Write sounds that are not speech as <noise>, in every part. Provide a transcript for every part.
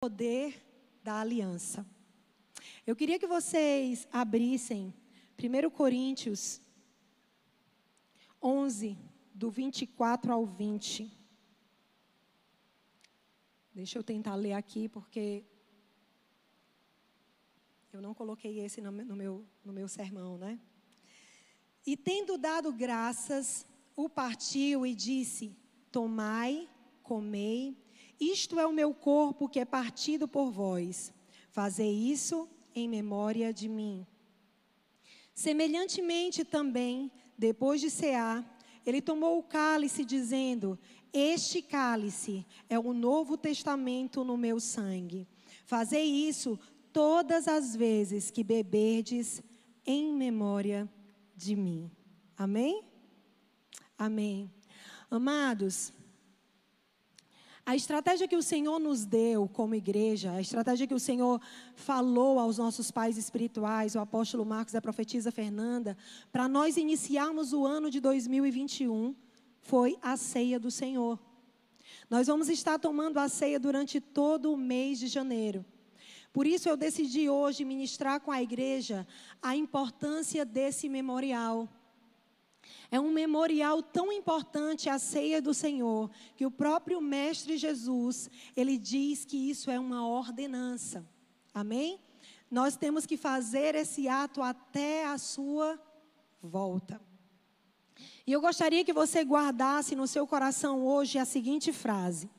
poder da aliança. Eu queria que vocês abrissem 1 Coríntios 11, do 24 ao 20. Deixa eu tentar ler aqui, porque eu não coloquei esse no meu, no meu sermão, né? E tendo dado graças, o partiu e disse: Tomai, comei, isto é o meu corpo que é partido por vós. Fazei isso em memória de mim. Semelhantemente também, depois de cear, ele tomou o cálice, dizendo: Este cálice é o novo testamento no meu sangue. Fazei isso todas as vezes que beberdes em memória de mim. Amém? Amém. Amados, a estratégia que o Senhor nos deu como igreja, a estratégia que o Senhor falou aos nossos pais espirituais, o apóstolo Marcos e a profetisa Fernanda, para nós iniciarmos o ano de 2021, foi a ceia do Senhor. Nós vamos estar tomando a ceia durante todo o mês de janeiro. Por isso eu decidi hoje ministrar com a igreja a importância desse memorial. É um memorial tão importante a ceia do Senhor, que o próprio mestre Jesus, ele diz que isso é uma ordenança. Amém? Nós temos que fazer esse ato até a sua volta. E eu gostaria que você guardasse no seu coração hoje a seguinte frase: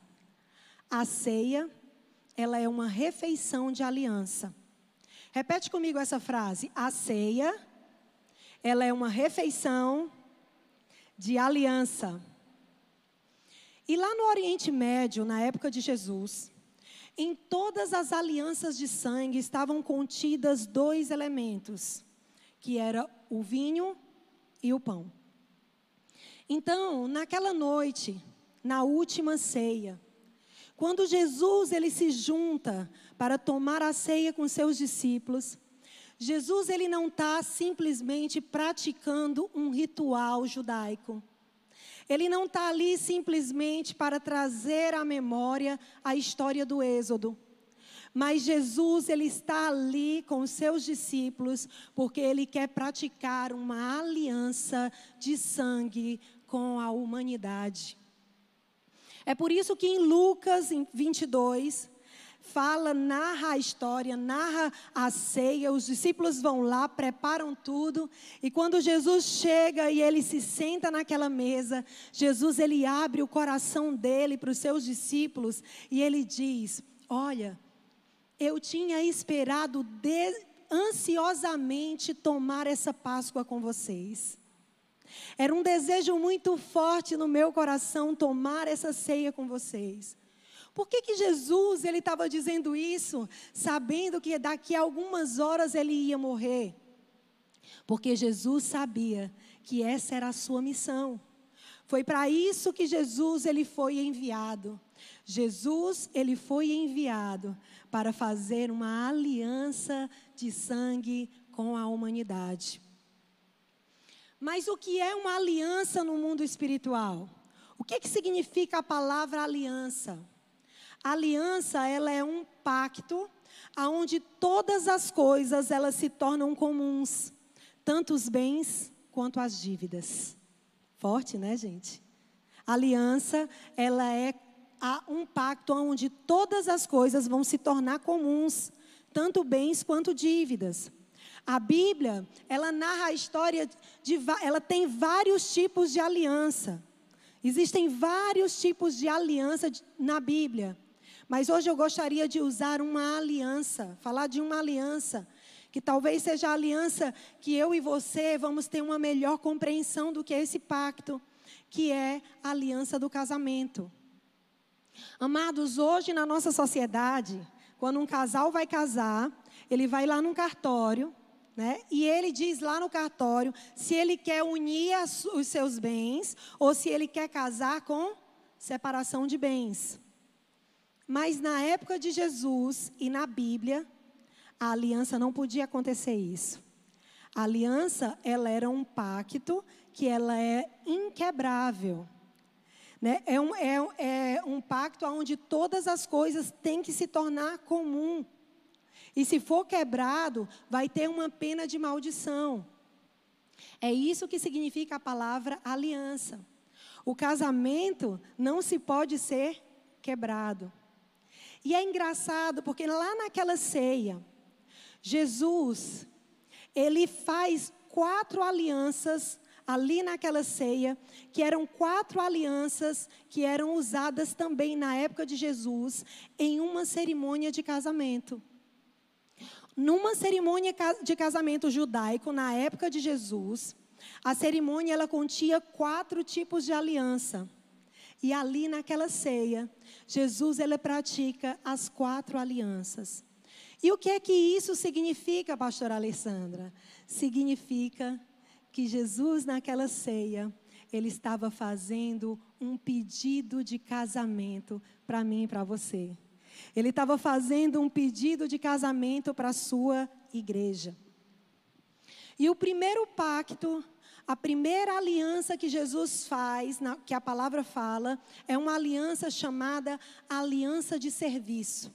A ceia, ela é uma refeição de aliança. Repete comigo essa frase: A ceia, ela é uma refeição de aliança. E lá no Oriente Médio, na época de Jesus, em todas as alianças de sangue estavam contidas dois elementos, que era o vinho e o pão. Então, naquela noite, na última ceia, quando Jesus ele se junta para tomar a ceia com seus discípulos, Jesus ele não está simplesmente praticando um ritual judaico. Ele não está ali simplesmente para trazer à memória a história do Êxodo. Mas Jesus, ele está ali com os seus discípulos, porque ele quer praticar uma aliança de sangue com a humanidade. É por isso que em Lucas 22, fala, narra a história, narra a ceia. Os discípulos vão lá, preparam tudo. E quando Jesus chega e ele se senta naquela mesa, Jesus ele abre o coração dele para os seus discípulos e ele diz: Olha, eu tinha esperado ansiosamente tomar essa Páscoa com vocês. Era um desejo muito forte no meu coração tomar essa ceia com vocês. Por que, que Jesus ele estava dizendo isso, sabendo que daqui a algumas horas ele ia morrer? Porque Jesus sabia que essa era a sua missão. Foi para isso que Jesus ele foi enviado. Jesus ele foi enviado para fazer uma aliança de sangue com a humanidade. Mas o que é uma aliança no mundo espiritual? O que, que significa a palavra aliança? A aliança, ela é um pacto aonde todas as coisas elas se tornam comuns, tanto os bens quanto as dívidas. Forte, né, gente? A aliança, ela é um pacto onde todas as coisas vão se tornar comuns, tanto bens quanto dívidas. A Bíblia, ela narra a história de ela tem vários tipos de aliança. Existem vários tipos de aliança na Bíblia. Mas hoje eu gostaria de usar uma aliança, falar de uma aliança, que talvez seja a aliança que eu e você vamos ter uma melhor compreensão do que é esse pacto, que é a aliança do casamento. Amados, hoje na nossa sociedade, quando um casal vai casar, ele vai lá num cartório, né? E ele diz lá no cartório se ele quer unir as, os seus bens ou se ele quer casar com separação de bens. Mas na época de Jesus e na Bíblia, a aliança não podia acontecer isso. A aliança, ela era um pacto que ela é inquebrável. Né? É, um, é, é um pacto onde todas as coisas têm que se tornar comum. E se for quebrado, vai ter uma pena de maldição. É isso que significa a palavra aliança. O casamento não se pode ser quebrado. E é engraçado porque lá naquela ceia, Jesus, ele faz quatro alianças ali naquela ceia, que eram quatro alianças que eram usadas também na época de Jesus em uma cerimônia de casamento. Numa cerimônia de casamento judaico, na época de Jesus, a cerimônia ela continha quatro tipos de aliança. E ali naquela ceia, Jesus ele pratica as quatro alianças. E o que é que isso significa, pastora Alessandra? Significa que Jesus naquela ceia, ele estava fazendo um pedido de casamento para mim e para você. Ele estava fazendo um pedido de casamento para a sua igreja. E o primeiro pacto, a primeira aliança que Jesus faz, que a palavra fala, é uma aliança chamada aliança de serviço.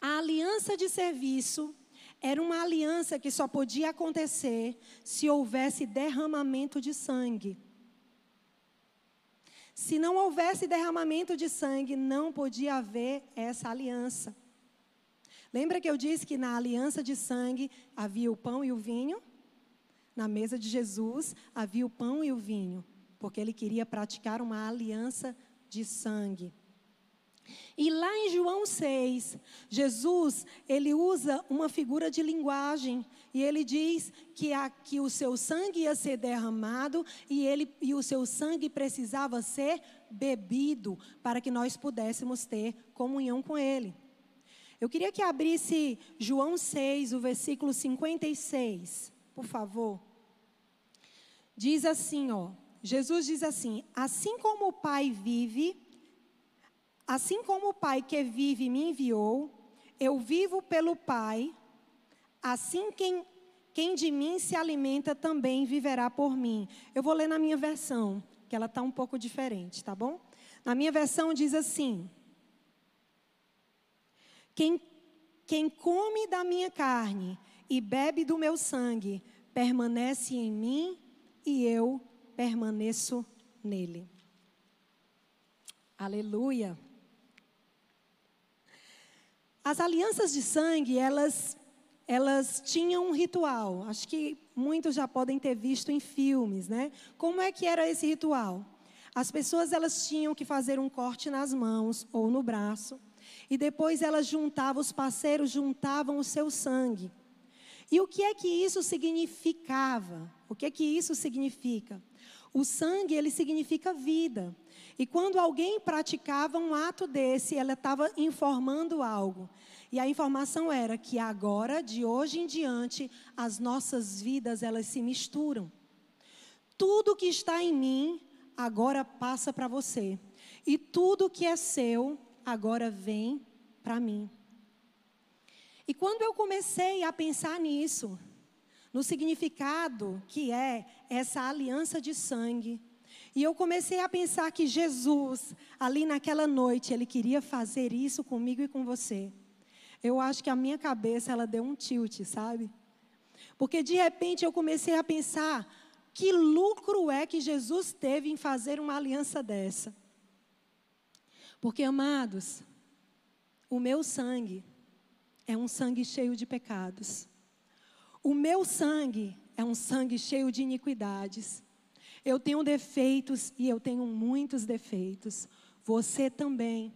A aliança de serviço era uma aliança que só podia acontecer se houvesse derramamento de sangue. Se não houvesse derramamento de sangue, não podia haver essa aliança. Lembra que eu disse que na aliança de sangue havia o pão e o vinho? Na mesa de Jesus havia o pão e o vinho, porque ele queria praticar uma aliança de sangue. E lá em João 6, Jesus, ele usa uma figura de linguagem e ele diz que, o seu sangue ia ser derramado e, ele, e o seu sangue precisava ser bebido para que nós pudéssemos ter comunhão com ele. Eu queria que abrisse João 6, o versículo 56, por favor. Diz assim, ó. Jesus diz assim: Assim como o Pai vive, Assim como o Pai que vive me enviou, eu vivo pelo Pai, assim quem, quem de mim se alimenta também viverá por mim. Eu vou ler na minha versão, que ela está um pouco diferente, tá bom? Na minha versão diz assim: quem, quem come da minha carne e bebe do meu sangue, permanece em mim e eu permaneço nele. Aleluia. As alianças de sangue, elas, elas tinham um ritual. Acho que muitos já podem ter visto em filmes, né? Como é que era esse ritual? As pessoas elas tinham que fazer um corte nas mãos ou no braço, e depois elas juntavam, os parceiros juntavam o seu sangue. E o que é que isso significava? O que que isso significa? O sangue, ele significa vida. E quando alguém praticava um ato desse, ela estava informando algo. E a informação era que agora, de hoje em diante, as nossas vidas elas se misturam. Tudo que está em mim agora passa para você. E tudo que é seu agora vem para mim. E quando eu comecei a pensar nisso, no significado que é essa aliança de sangue, e eu comecei a pensar que Jesus, ali naquela noite, ele queria fazer isso comigo e com você. Eu acho que a minha cabeça ela deu um tilt, sabe? Porque de repente eu comecei a pensar que lucro é que Jesus teve em fazer uma aliança dessa. Porque amados, o meu sangue é um sangue cheio de pecados. O meu sangue é um sangue cheio de iniquidades. Eu tenho defeitos e eu tenho muitos defeitos. Você também.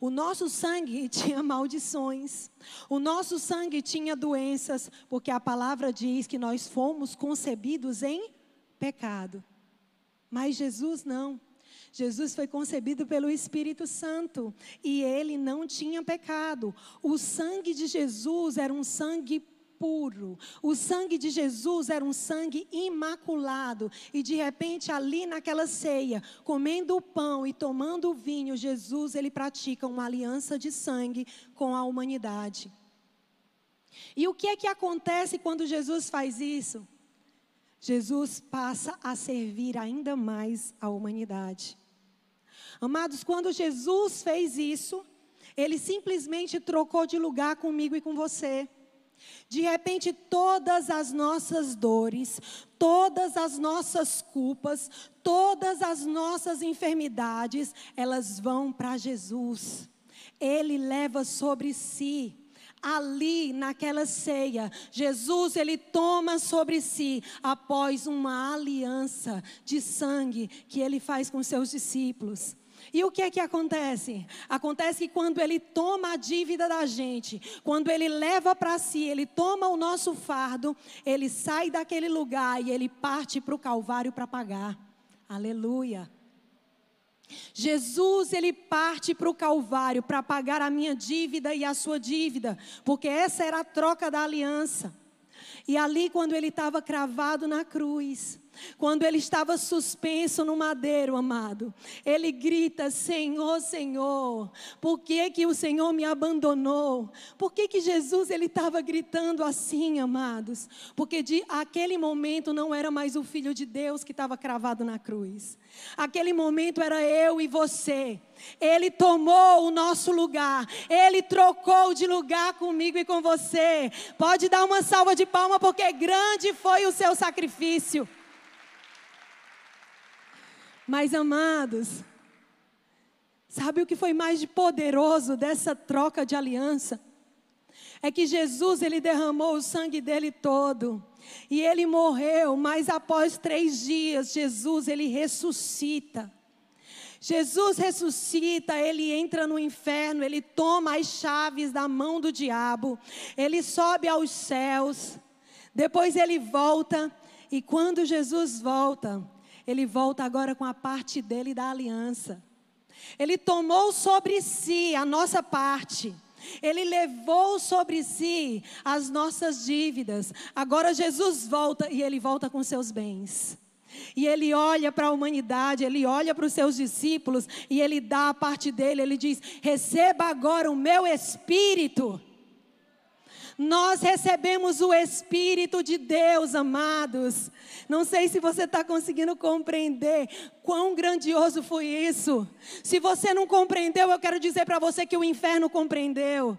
O nosso sangue <laughs> tinha maldições. O nosso sangue tinha doenças, porque a palavra diz que nós fomos concebidos em pecado. Mas Jesus não. Jesus foi concebido pelo Espírito Santo e ele não tinha pecado. O sangue de Jesus era um sangue puro. O sangue de Jesus era um sangue imaculado. E de repente, ali naquela ceia, comendo o pão e tomando o vinho, Jesus ele pratica uma aliança de sangue com a humanidade. E o que é que acontece quando Jesus faz isso? Jesus passa a servir ainda mais a humanidade. Amados, quando Jesus fez isso, ele simplesmente trocou de lugar comigo e com você. De repente, todas as nossas dores, todas as nossas culpas, todas as nossas enfermidades, elas vão para Jesus. Ele leva sobre si ali naquela ceia, Jesus ele toma sobre si após uma aliança de sangue que ele faz com seus discípulos. E o que é que acontece? Acontece que quando ele toma a dívida da gente, quando ele leva para si, ele toma o nosso fardo, ele sai daquele lugar e ele parte para o Calvário para pagar. Aleluia. Jesus, ele parte para o Calvário para pagar a minha dívida e a sua dívida, porque essa era a troca da aliança. E ali, quando ele estava cravado na cruz, quando ele estava suspenso no madeiro, amado, ele grita: Senhor, Senhor, por que, que o Senhor me abandonou? Por que, que Jesus ele estava gritando assim, amados? Porque de aquele momento não era mais o Filho de Deus que estava cravado na cruz. Aquele momento era eu e você. Ele tomou o nosso lugar. Ele trocou de lugar comigo e com você. Pode dar uma salva de palma, porque grande foi o seu sacrifício. Mas, amados, sabe o que foi mais poderoso dessa troca de aliança? É que Jesus, ele derramou o sangue dele todo. E ele morreu, mas após três dias, Jesus, ele ressuscita. Jesus ressuscita, ele entra no inferno, ele toma as chaves da mão do diabo, ele sobe aos céus, depois ele volta, e quando Jesus volta, ele volta agora com a parte dele da aliança. Ele tomou sobre si a nossa parte. Ele levou sobre si as nossas dívidas. Agora Jesus volta e ele volta com seus bens. E ele olha para a humanidade, ele olha para os seus discípulos e ele dá a parte dele. Ele diz: Receba agora o meu espírito. Nós recebemos o Espírito de Deus, amados. Não sei se você está conseguindo compreender quão grandioso foi isso. Se você não compreendeu, eu quero dizer para você que o inferno compreendeu.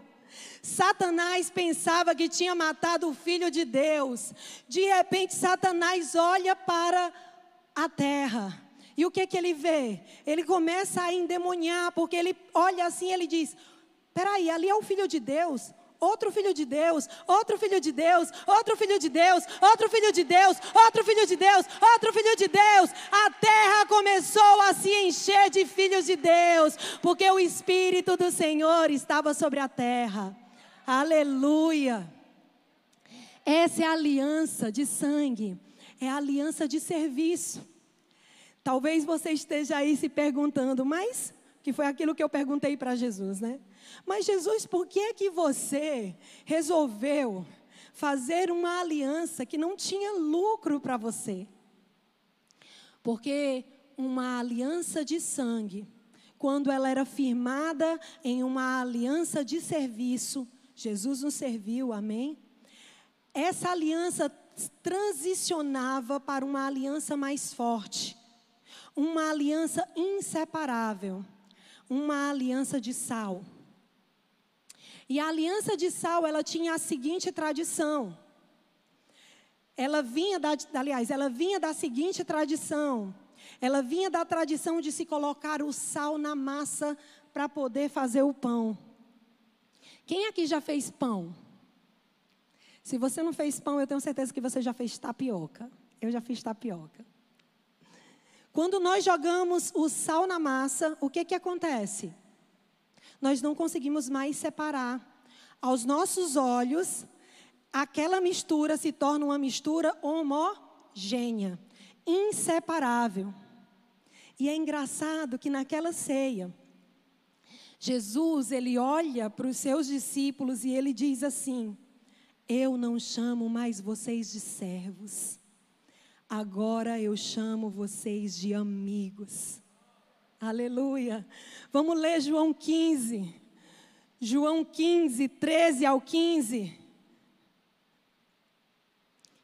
Satanás pensava que tinha matado o filho de Deus. De repente, Satanás olha para a terra. E o que que ele vê? Ele começa a endemoniar, porque ele olha assim ele diz: Peraí, ali é o filho de Deus outro filho de Deus, outro filho de Deus, outro filho de Deus, outro filho de Deus, outro filho de Deus, outro filho de Deus. A terra começou a se encher de filhos de Deus, porque o Espírito do Senhor estava sobre a terra. Aleluia. Essa é a aliança de sangue, é a aliança de serviço. Talvez você esteja aí se perguntando, mas que foi aquilo que eu perguntei para Jesus, né? Mas Jesus, por que é que você resolveu fazer uma aliança que não tinha lucro para você? Porque uma aliança de sangue, quando ela era firmada em uma aliança de serviço, Jesus nos serviu, amém? Essa aliança transicionava para uma aliança mais forte, uma aliança inseparável, uma aliança de sal. E a aliança de sal, ela tinha a seguinte tradição. Ela vinha da, aliás, ela vinha da seguinte tradição. Ela vinha da tradição de se colocar o sal na massa para poder fazer o pão. Quem aqui já fez pão? Se você não fez pão, eu tenho certeza que você já fez tapioca. Eu já fiz tapioca. Quando nós jogamos o sal na massa, o que que acontece? Nós não conseguimos mais separar. Aos nossos olhos, aquela mistura se torna uma mistura homogênea, inseparável. E é engraçado que naquela ceia, Jesus, ele olha para os seus discípulos e ele diz assim: Eu não chamo mais vocês de servos, agora eu chamo vocês de amigos. Aleluia. Vamos ler João 15. João 15, 13 ao 15.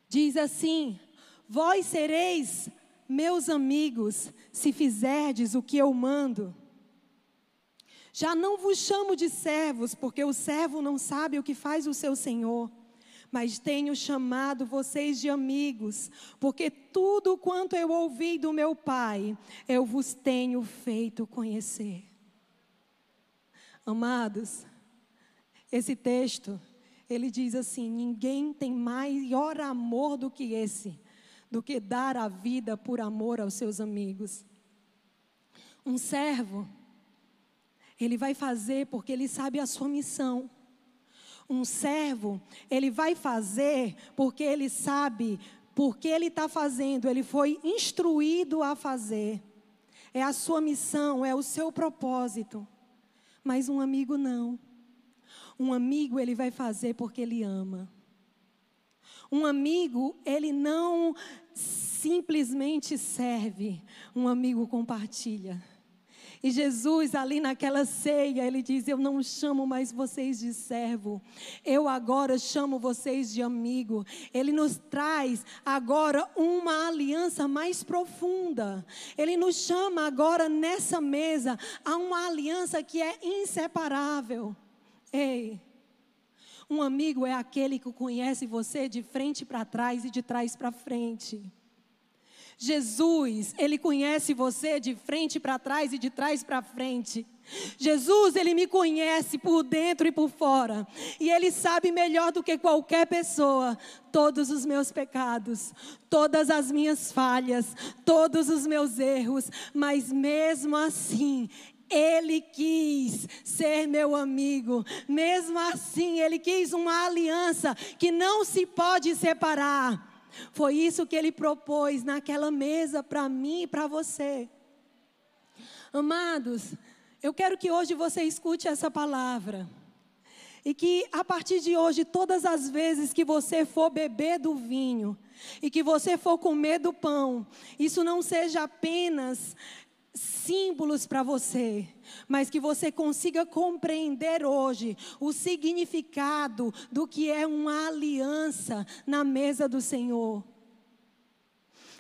Diz assim: Vós sereis meus amigos, se fizerdes o que eu mando. Já não vos chamo de servos, porque o servo não sabe o que faz o seu senhor, mas tenho chamado vocês de amigos, porque tudo quanto eu ouvi do meu Pai, eu vos tenho feito conhecer. Amados, esse texto, ele diz assim: ninguém tem maior amor do que esse do que dar a vida por amor aos seus amigos. Um servo, ele vai fazer porque ele sabe a sua missão. Um servo, ele vai fazer porque ele sabe porque ele está fazendo, ele foi instruído a fazer. É a sua missão, é o seu propósito. Mas um amigo não. Um amigo ele vai fazer porque ele ama. Um amigo, ele não simplesmente serve, um amigo compartilha. E Jesus, ali naquela ceia, ele diz: Eu não chamo mais vocês de servo, eu agora chamo vocês de amigo. Ele nos traz agora uma aliança mais profunda. Ele nos chama agora nessa mesa a uma aliança que é inseparável. Ei, um amigo é aquele que conhece você de frente para trás e de trás para frente. Jesus, ele conhece você de frente para trás e de trás para frente. Jesus, ele me conhece por dentro e por fora. E ele sabe melhor do que qualquer pessoa todos os meus pecados, todas as minhas falhas, todos os meus erros, mas mesmo assim, ele quis ser meu amigo, mesmo assim, ele quis uma aliança que não se pode separar. Foi isso que ele propôs naquela mesa para mim e para você. Amados, eu quero que hoje você escute essa palavra. E que a partir de hoje, todas as vezes que você for beber do vinho e que você for comer do pão, isso não seja apenas símbolos para você, mas que você consiga compreender hoje o significado do que é uma aliança na mesa do Senhor.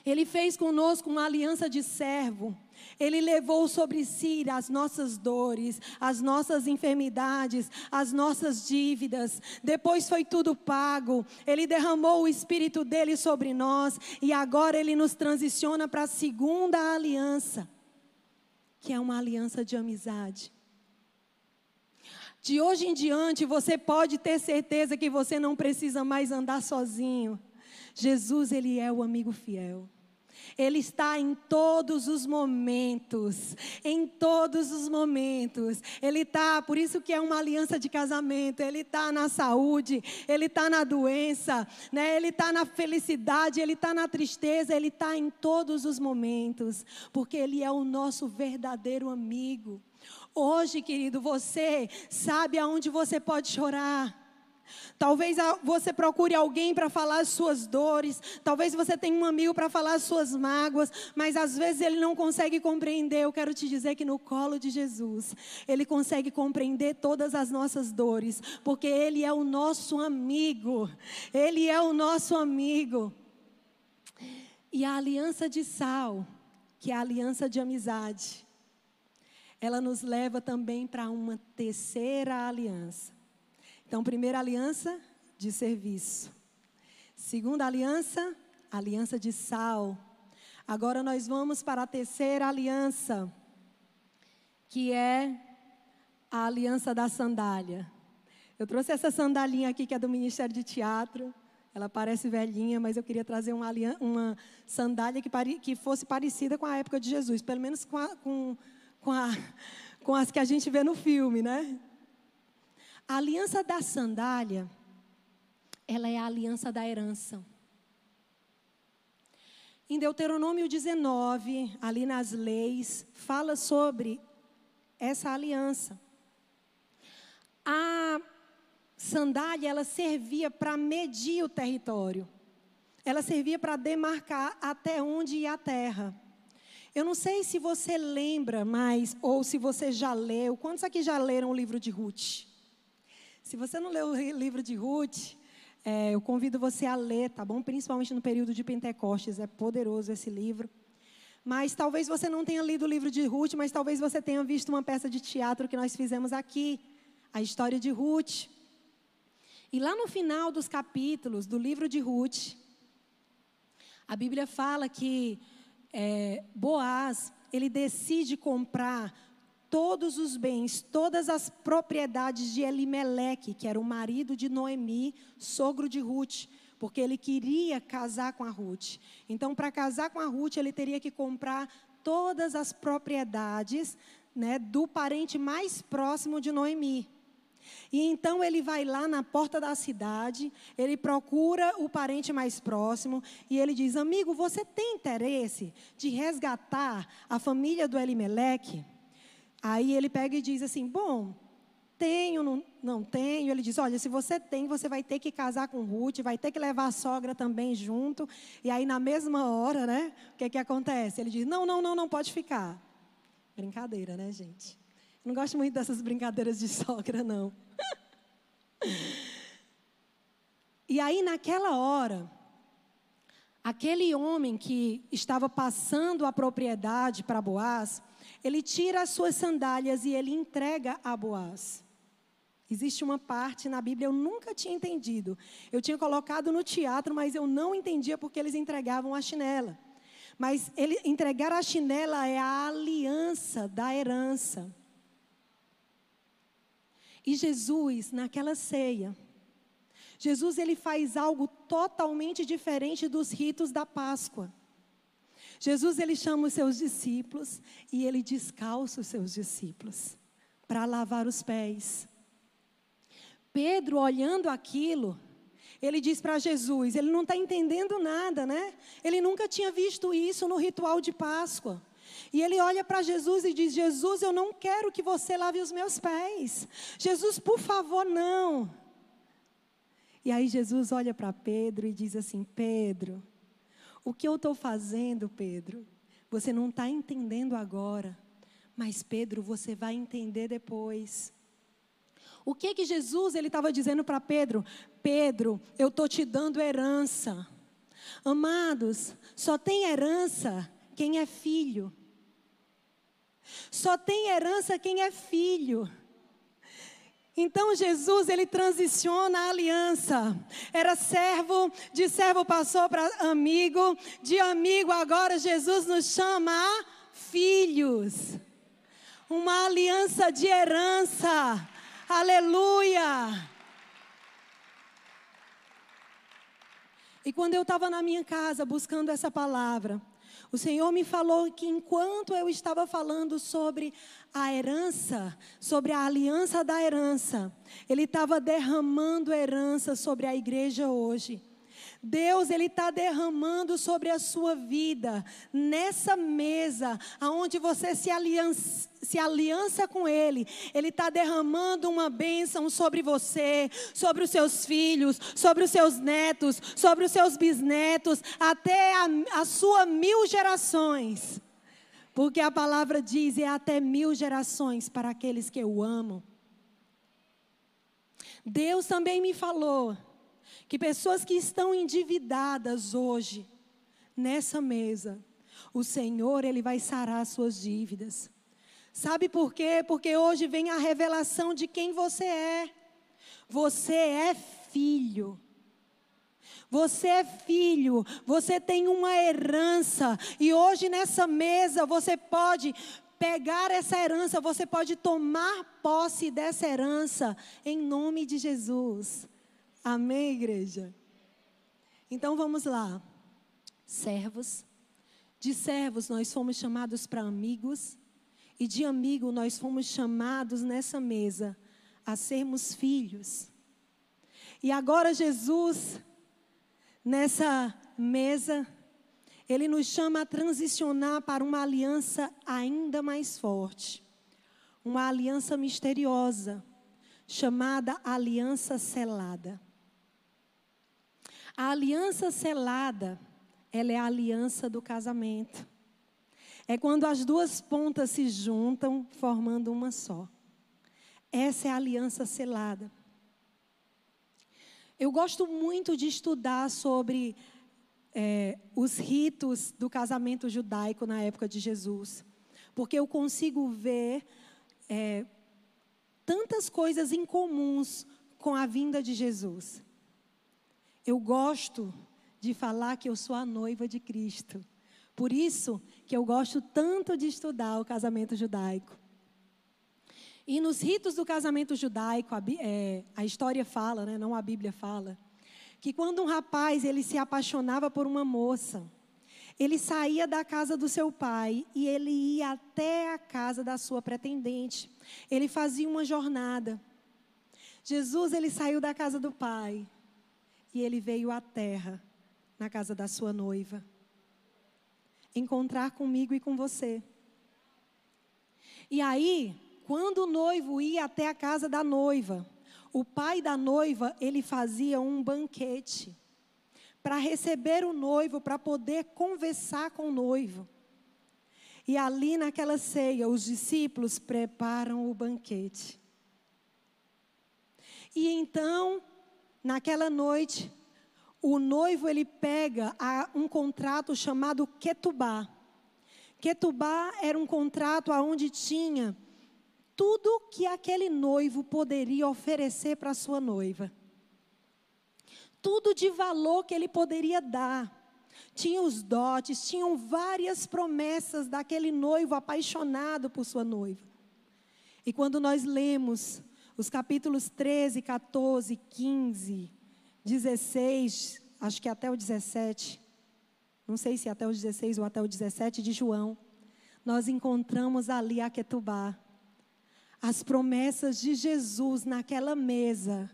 Ele fez conosco uma aliança de servo. Ele levou sobre si as nossas dores, as nossas enfermidades, as nossas dívidas. Depois foi tudo pago. Ele derramou o espírito dele sobre nós e agora ele nos transiciona para a segunda aliança que é uma aliança de amizade. De hoje em diante, você pode ter certeza que você não precisa mais andar sozinho. Jesus, ele é o amigo fiel. Ele está em todos os momentos, em todos os momentos. Ele está, por isso que é uma aliança de casamento. Ele está na saúde, ele está na doença, né? Ele está na felicidade, ele está na tristeza, ele está em todos os momentos, porque ele é o nosso verdadeiro amigo. Hoje, querido, você sabe aonde você pode chorar. Talvez você procure alguém para falar as suas dores, talvez você tenha um amigo para falar as suas mágoas, mas às vezes ele não consegue compreender. Eu quero te dizer que no colo de Jesus, ele consegue compreender todas as nossas dores, porque ele é o nosso amigo. Ele é o nosso amigo. E a aliança de sal, que é a aliança de amizade, ela nos leva também para uma terceira aliança então, primeira aliança de serviço. Segunda aliança, aliança de sal. Agora nós vamos para a terceira aliança, que é a aliança da sandália. Eu trouxe essa sandalinha aqui que é do Ministério de Teatro. Ela parece velhinha, mas eu queria trazer uma, uma sandália que, pare, que, fosse parecida com a época de Jesus, pelo menos com, a, com, com, a, <laughs> com as que a gente vê no filme, né? A aliança da sandália, ela é a aliança da herança. Em Deuteronômio 19, ali nas leis, fala sobre essa aliança. A sandália, ela servia para medir o território. Ela servia para demarcar até onde ia a terra. Eu não sei se você lembra mais, ou se você já leu. Quantos aqui já leram o livro de Ruth? Se você não leu o livro de Ruth, É, eu convido você a ler, tá bom? Principalmente no período de Pentecostes, é poderoso esse livro. Mas talvez você não tenha lido o livro de Ruth, mas talvez você tenha visto uma peça de teatro que nós fizemos aqui, a história de Ruth. E lá no final dos capítulos do livro de Ruth, a Bíblia fala que é, Boaz, ele decide comprar todos os bens, todas as propriedades de Elimeleque, que era o marido de Noemi, sogro de Ruth, porque ele queria casar com a Ruth. Então, para casar com a Ruth, ele teria que comprar todas as propriedades né, do parente mais próximo de Noemi. E então ele vai lá na porta da cidade, ele procura o parente mais próximo e ele diz: Amigo, você tem interesse de resgatar a família do Elimeleque? Aí ele pega e diz assim: Bom, tenho, não, não tenho. Ele diz: Olha, se você tem, você vai ter que casar com Ruth, vai ter que levar a sogra também junto. E aí, na mesma hora, né? O que, que acontece? Ele diz: Não, não, não, não pode ficar. Brincadeira, né, gente? Não gosto muito dessas brincadeiras de <laughs> sogra, não. e aí, naquela hora, aquele homem que estava passando a propriedade para Boaz, ele tira as suas sandálias e ele entrega a Boaz. Existe uma parte na Bíblia eu nunca tinha entendido. Eu tinha colocado no teatro, mas eu não entendia porque eles entregavam a chinela. Mas ele, entregar a chinela é a aliança da herança. E Jesus, naquela ceia, Jesus ele faz algo totalmente diferente dos ritos da Páscoa. Jesus ele chama os seus discípulos e ele descalça os seus discípulos para lavar os pés. Pedro, olhando aquilo, ele diz para Jesus, ele não está entendendo nada, né? Ele nunca tinha visto isso no ritual de Páscoa. E ele olha para Jesus e diz: Jesus, eu não quero que você lave os meus pés. Jesus, por favor, não. E aí Jesus olha para Pedro e diz assim: Pedro, o que eu estou fazendo, Pedro, você não está entendendo agora, mas Pedro, você vai entender depois. O que que Jesus ele estava dizendo para Pedro? Pedro, eu estou te dando herança. Amados, só tem herança quem é filho. Só tem herança quem é filho. Então Jesus, ele transiciona a aliança. Era servo, de servo passou para amigo, de amigo agora Jesus nos chama a filhos. Uma aliança de herança. Aleluia! E quando eu estava na minha casa buscando essa palavra, o Senhor me falou que enquanto eu estava falando sobre a herança, sobre a aliança da herança, Ele estava derramando herança sobre a igreja hoje. Deus ele está derramando sobre a sua vida nessa mesa, aonde você se aliança, se aliança com Ele, Ele está derramando uma bênção sobre você, sobre os seus filhos, sobre os seus netos, sobre os seus bisnetos, até a, a sua mil gerações. Porque a palavra diz: é até mil gerações para aqueles que eu amo. Deus também me falou que pessoas que estão endividadas hoje, nessa mesa, o Senhor, Ele vai sarar suas dívidas. Sabe por quê? Porque hoje vem a revelação de quem você é. Você é filho. Você é filho, você tem uma herança, e hoje nessa mesa você pode pegar essa herança, você pode tomar posse dessa herança, em nome de Jesus. Amém, igreja? Então vamos lá. Servos. De servos nós fomos chamados para amigos. E de amigo nós fomos chamados nessa mesa a sermos filhos. E agora Jesus, nessa mesa, ele nos chama a transicionar para uma aliança ainda mais forte. Uma aliança misteriosa, chamada aliança selada. A aliança selada, ela é a aliança do casamento. É quando as duas pontas se juntam, formando uma só. Essa é a aliança selada. Eu gosto muito de estudar sobre é, os ritos do casamento judaico na época de Jesus, porque eu consigo ver é, tantas coisas incomuns com a vinda de Jesus. Eu gosto de falar que eu sou a noiva de Cristo. Por isso que eu gosto tanto de estudar o casamento judaico. E nos ritos do casamento judaico, a, é, a história fala, né, não a Bíblia fala, que quando um rapaz ele se apaixonava por uma moça, ele saía da casa do seu pai e ele ia até a casa da sua pretendente. Ele fazia uma jornada. Jesus ele saiu da casa do pai e ele veio à terra, na casa da sua noiva, encontrar comigo e com você. E aí, quando o noivo ia até a casa da noiva, o pai da noiva, ele fazia um banquete para receber o noivo, para poder conversar com o noivo. E ali naquela ceia, os discípulos preparam o banquete. E então, naquela noite, o noivo ele pega um contrato chamado Ketubá. Ketubá era um contrato aonde tinha tudo que aquele noivo poderia oferecer para sua noiva. Tudo de valor que ele poderia dar. Tinha os dotes, tinham várias promessas daquele noivo apaixonado por sua noiva. E quando nós lemos os capítulos 13, 14, 15, 16, acho que até o 17, não sei se até o 16 ou até o 17 de João, nós encontramos ali a Ketubá as promessas de Jesus naquela mesa,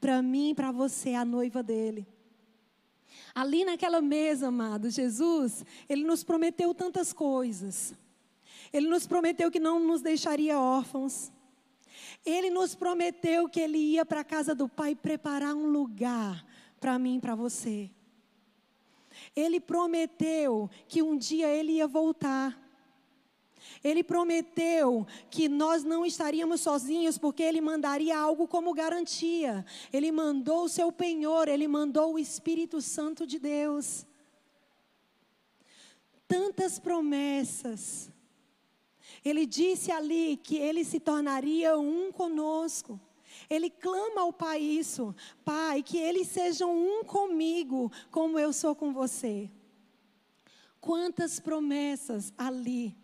para mim e para você, a noiva dele. Ali naquela mesa, amado, Jesus, ele nos prometeu tantas coisas. Ele nos prometeu que não nos deixaria órfãos. Ele nos prometeu que ele ia para a casa do Pai preparar um lugar para mim e para você. Ele prometeu que um dia ele ia voltar. Ele prometeu que nós não estaríamos sozinhos, porque Ele mandaria algo como garantia. Ele mandou o seu penhor, Ele mandou o Espírito Santo de Deus. Tantas promessas. Ele disse ali que Ele se tornaria um conosco. Ele clama ao Pai isso, Pai, que eles sejam um comigo, como eu sou com você. Quantas promessas ali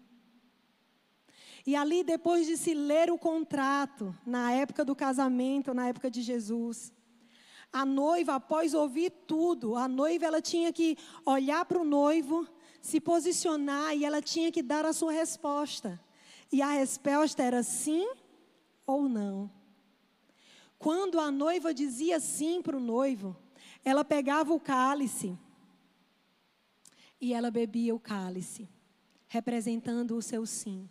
e ali, depois de se ler o contrato, na época do casamento, na época de Jesus, a noiva, após ouvir tudo, a noiva ela tinha que olhar para o noivo, se posicionar e ela tinha que dar a sua resposta. E a resposta era sim ou não. Quando a noiva dizia sim para o noivo, ela pegava o cálice e ela bebia o cálice, representando o seu sim.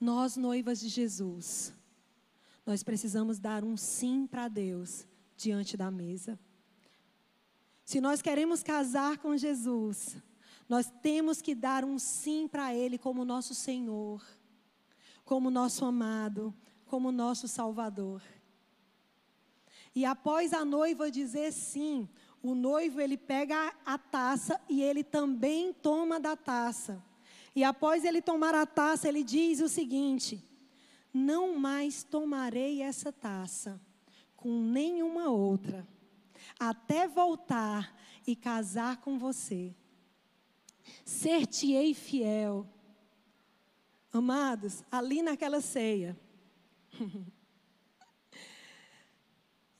Nós, noivas de Jesus, nós precisamos dar um sim para Deus diante da mesa. Se nós queremos casar com Jesus, nós temos que dar um sim para Ele como nosso Senhor, como nosso amado, como nosso Salvador. E após a noiva dizer sim, o noivo ele pega a taça e ele também toma da taça. E após ele tomar a taça, ele diz o seguinte: Não mais tomarei essa taça com nenhuma outra, até voltar e casar com você. Ser-te-ei fiel. Amados, ali naquela ceia, <laughs>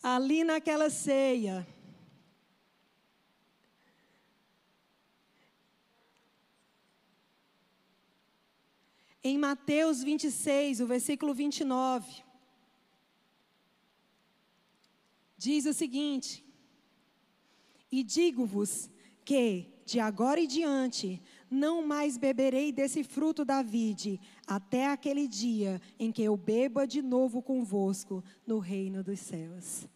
ali naquela ceia, em Mateus 26, o versículo 29. Diz o seguinte: E digo-vos que, de agora em diante, não mais beberei desse fruto da vide, até aquele dia em que eu beba de novo convosco no reino dos céus.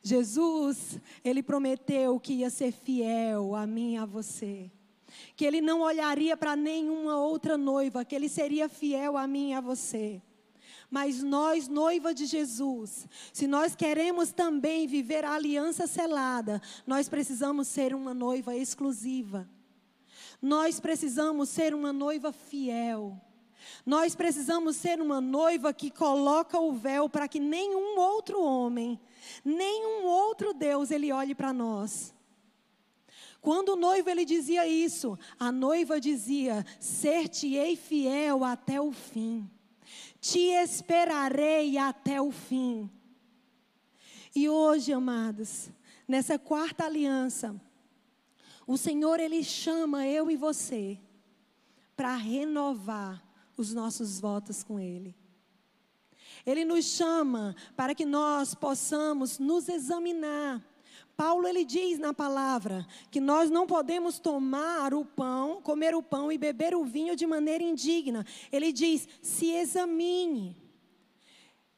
Jesus, ele prometeu que ia ser fiel a mim e a você que ele não olharia para nenhuma outra noiva, que ele seria fiel a mim e a você. Mas nós, noiva de Jesus, se nós queremos também viver a aliança selada, nós precisamos ser uma noiva exclusiva. Nós precisamos ser uma noiva fiel. Nós precisamos ser uma noiva que coloca o véu para que nenhum outro homem, nenhum outro Deus ele olhe para nós. Quando o noivo ele dizia isso, a noiva dizia: "Ser-te-ei fiel até o fim. Te esperarei até o fim." E hoje, amados, nessa quarta aliança, o Senhor ele chama eu e você para renovar os nossos votos com Ele. Ele nos chama para que nós possamos nos examinar. Paulo ele diz na palavra que nós não podemos tomar o pão, comer o pão e beber o vinho de maneira indigna. Ele diz: se examine.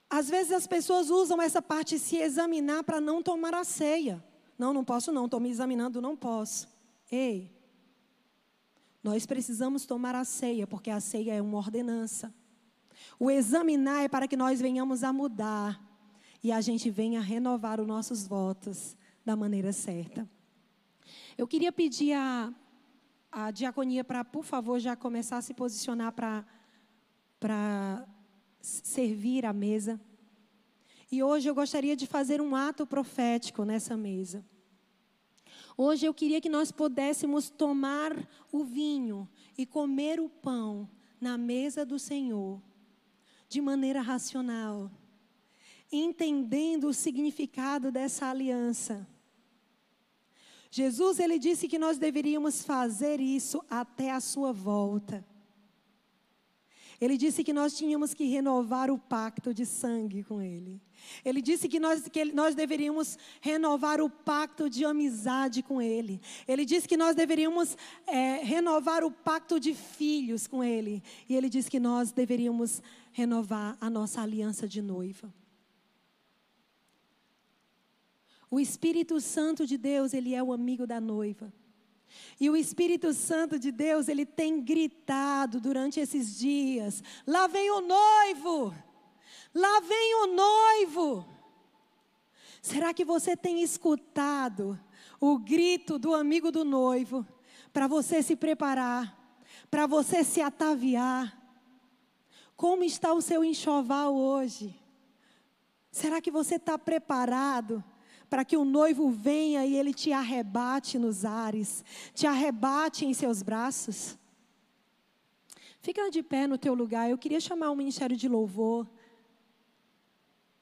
Às vezes as pessoas usam essa parte se examinar para não tomar a ceia. Não, não posso não, estou me examinando, não posso. Ei, nós precisamos tomar a ceia, porque a ceia é uma ordenança. O examinar é para que nós venhamos a mudar e a gente venha renovar os nossos votos da maneira certa. Eu queria pedir a, a diaconia para, por favor, já começar a se posicionar para servir a mesa. E hoje eu gostaria de fazer um ato profético nessa mesa. Hoje eu queria que nós pudéssemos tomar o vinho e comer o pão na mesa do Senhor de maneira racional, entendendo o significado dessa aliança. Jesus ele disse que nós deveríamos fazer isso até a sua volta. Ele disse que nós tínhamos que renovar o pacto de sangue com Ele. Ele disse que nós, que nós deveríamos renovar o pacto de amizade com Ele. Ele disse que nós deveríamos é, renovar o pacto de filhos com Ele. E Ele disse que nós deveríamos renovar a nossa aliança de noiva. O Espírito Santo de Deus, Ele é o amigo da noiva. E o Espírito Santo de Deus, ele tem gritado durante esses dias: lá vem o noivo, lá vem o noivo. Será que você tem escutado o grito do amigo do noivo para você se preparar, para você se ataviar? Como está o seu enxoval hoje? Será que você está preparado? Para que o noivo venha e ele te arrebate nos ares, te arrebate em seus braços. Fica de pé no teu lugar. Eu queria chamar o ministério de louvor.